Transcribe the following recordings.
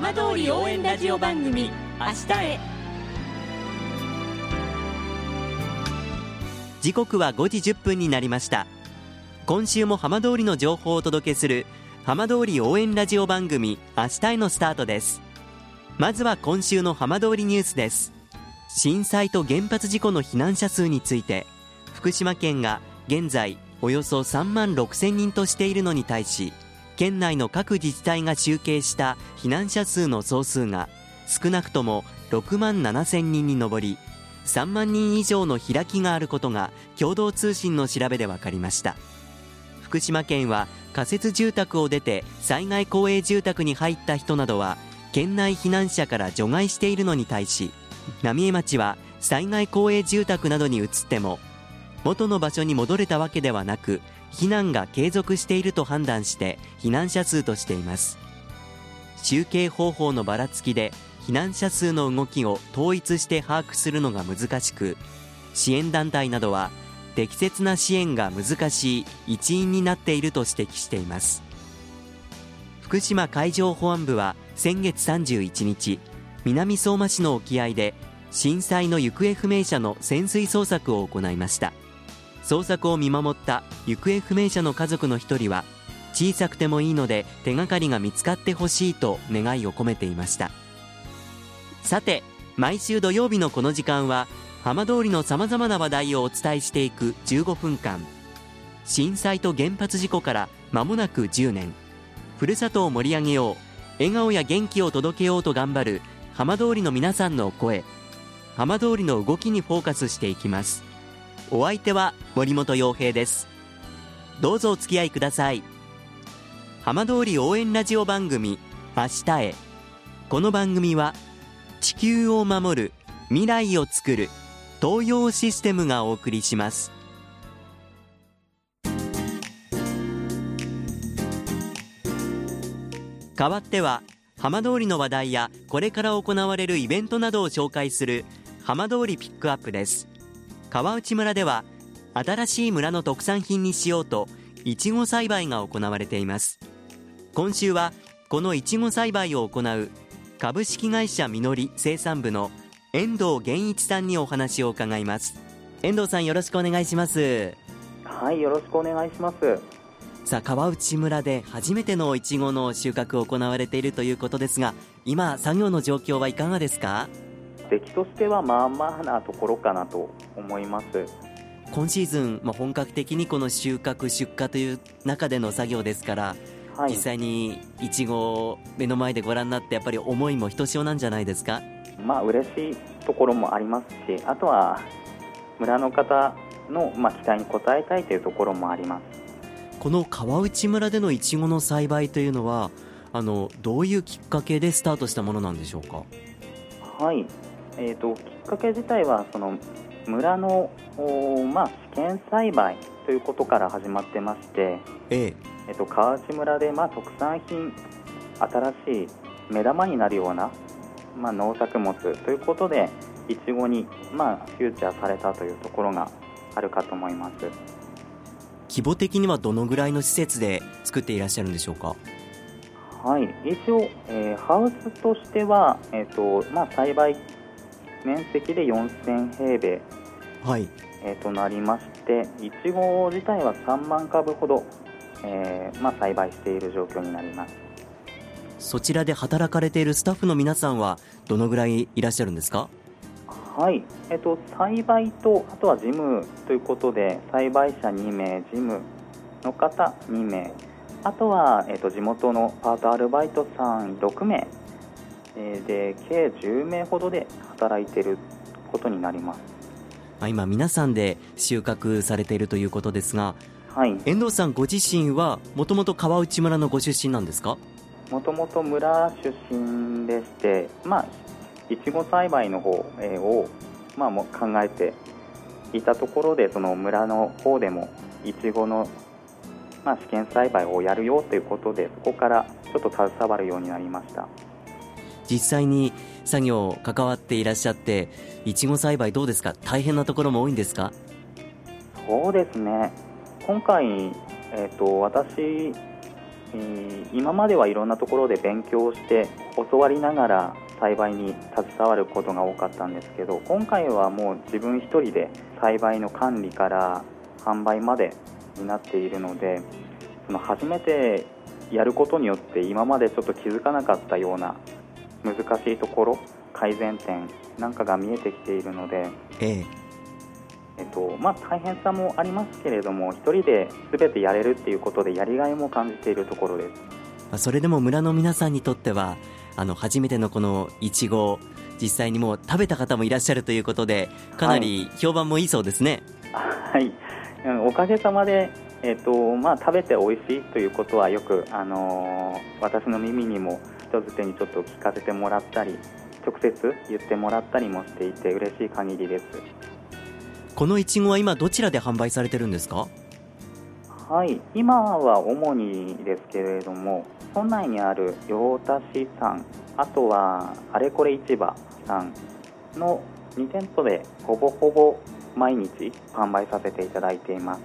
浜通り応援ラジオ番組明日へ。時刻は5時1分になりました。今週も浜通りの情報をお届けする浜通り応援ラジオ番組明日へのスタートです。まずは今週の浜通りニュースです。震災と原発事故の避難者数について福島県が現在およそ3万6千人としているのに対し県内の各自治体が集計した避難者数の総数が少なくとも6万7千人に上り3万人以上の開きがあることが共同通信の調べで分かりました。福島県は仮設住宅を出て災害公営住宅に入った人などは県内避難者から除外しているのに対し浪江町は災害公営住宅などに移っても元の場所に戻れたわけではなく避難が継続していると判断して避難者数としています。集計方法のばらつきで避難者数の動きを統一して把握するのが難しく支援団体などは適切な支援が難しい一因になっていると指摘しています。福島海上保安部は先月31日南相馬市の沖合で震災の行方不明者の潜水捜索を行いました。捜索を見守った行方不明者の家族の一人は小さくてもいいので手がかりが見つかってほしいと願いを込めていました。さて毎週土曜日のこの時間は浜通りのさまざまな話題をお伝えしていく15分間。震災と原発事故から間もなく10年。ふるさとを盛り上げよう。笑顔や元気を届けようと頑張る浜通りの皆さんの声。浜通りの動きにフォーカスしていきます。お相手は森本洋平です。どうぞお付き合いください。浜通り応援ラジオ番組明日へ。この番組は地球を守る未来をつくる東洋システムがお送りします。代わっては浜通りの話題やこれから行われるイベントなどを紹介する浜通りピックアップです。川内村では新しい村の特産品にしようといちご栽培が行われています。今週はこのいちご栽培を行う株式会社みのり生産部の遠藤源一さんにお話を伺います。遠藤さんよろしくお願いします。はいよろしくお願いします。さあ川内村で初めてのいちごの収穫を行われているということですが今作業の状況はいかがですか？出来としてはまあまあなところかなと思います。今シーズン、まあ、本格的にこの収穫出荷という中での作業ですから、はい、実際にいちごを目の前でご覧になってやっぱり思いもひとしおなんじゃないですか？まあ嬉しいところもありますしあとは村の方の、まあ、期待に応えたいというところもあります。この川内村でのいちごの栽培というのはあのどういうきっかけでスタートしたものなんでしょうか？はい、えーと、きっかけ自体はその村の、まあ、試験栽培ということから始まってまして、えええーと、川内村で、まあ、特産品新しい目玉になるような、まあ、農作物ということでいちごに、まあ、フューチャーされたというところがあるかと思います。規模的にはどのぐらいの施設で作っていらっしゃるんでしょうか？はい、一応、えー、ハウスとしては、えーとまあ、栽培面積で4000平米、はい。えー、となりましていちご自体は3万株ほど、えーまあ、栽培している状況になります。そちらで働かれているスタッフの皆さんはどのぐらいいらっしゃるんですか？はい、えっと、栽培とあとは事務ということで栽培者2名、事務の方2名あとは、えっと、地元のパートアルバイトさん6名、えー、で計10名ほどで働いていることになります。今、皆さんで収穫されているということですが、はい、遠藤さんご自身はもともと川内村のご出身なんですか？もともと村出身でして、まあ、いちご栽培の方を、まあ、も考えていたところでその村の方でもいちごの、まあ、試験栽培をやるよということでそこからちょっと携わるようになりました実際に作業関わっていらっしゃっていちご栽培どうですか？大変なところも多いんですか？そうですね。今回、えーと、私、えー、今まではいろんなところで勉強して教わりながら栽培に携わることが多かったんですけど今回はもう自分一人で栽培の管理から販売までになっているのでその初めてやることによって今までちょっと気づかなかったような難しいところ改善点なんかが見えてきているので、えええっとまあ、大変さもありますけれども1人で全てやれるっていうことでやりがいも感じているところです。それでも村の皆さんにとってはあの初めてのこのいちご実際にもう食べた方もいらっしゃるということでかなり評判もいいそうですね。はい、おかげさまで、えーとまあ、食べて美味しいということはよく、あのー、私の耳にも人づてにちょっと聞かせてもらったり直接言ってもらったりもしていて嬉しい限りです。このいちごは今どちらで販売されてるんですか？はい今は主にですけれども村内にある用田市さんあとはあれこれ市場さんの2店舗でほぼほぼ毎日販売させていただいています。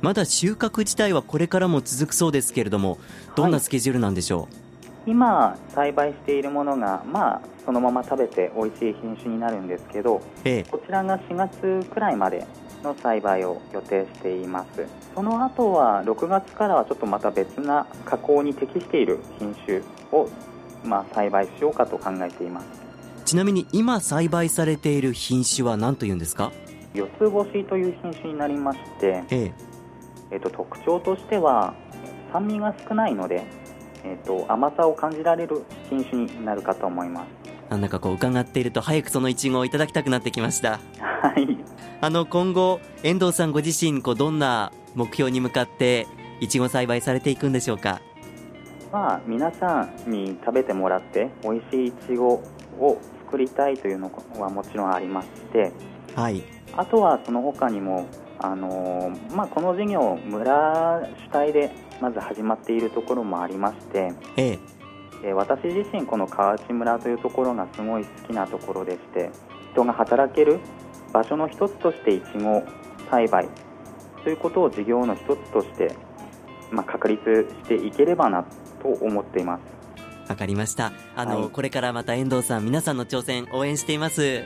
まだ収穫自体はこれからも続くそうですけれどもどんなスケジュールなんでしょう、はい、今栽培しているものがまあそのまま食べて美味しい品種になるんですけど、ええ、こちらが4月くらいまでの栽培を予定しています。その後は6月からはちょっとまた別な加工に適している品種を、まあ、栽培しようかと考えています。ちなみに今栽培されている品種は何というんですか？四つ星という品種になりまして、ええ。えっと、特徴としては酸味が少ないので、えっと、甘さを感じられる品種になるかと思います。なんだかこう伺っていると早くそのいちごをいただきたくなってきました。はい。あの今後遠藤さんご自身こうどんな目標に向かっていちご栽培されていくんでしょうか？まあ皆さんに食べてもらって美味しいいちごを作りたいというのはもちろんありまして、はい、あとはその他にもあのー、まあ、この事業村主体でまず始まっているところもありまして、ええ、え私自身この河内村というところがすごい好きなところでして人が働ける場所の一つとしていちご栽培ということを事業の一つとして、まあ、確立していければなと思っています。わかりました。あの、はい、これからまた遠藤さん皆さんの挑戦応援しています。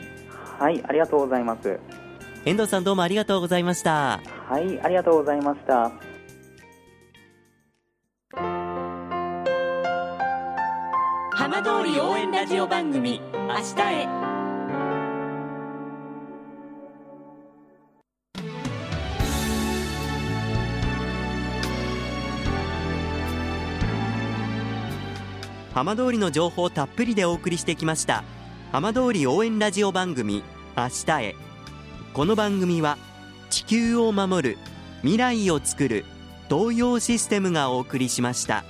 はいありがとうございます遠藤さんどうもありがとうございました。はいありがとうございました。浜通り応援ラジオ番組明日へ。浜通りの情報たっぷりでお送りしてきました。浜通り応援ラジオ番組明日へこの番組は地球を守る未来をつくる東洋システムがお送りしました。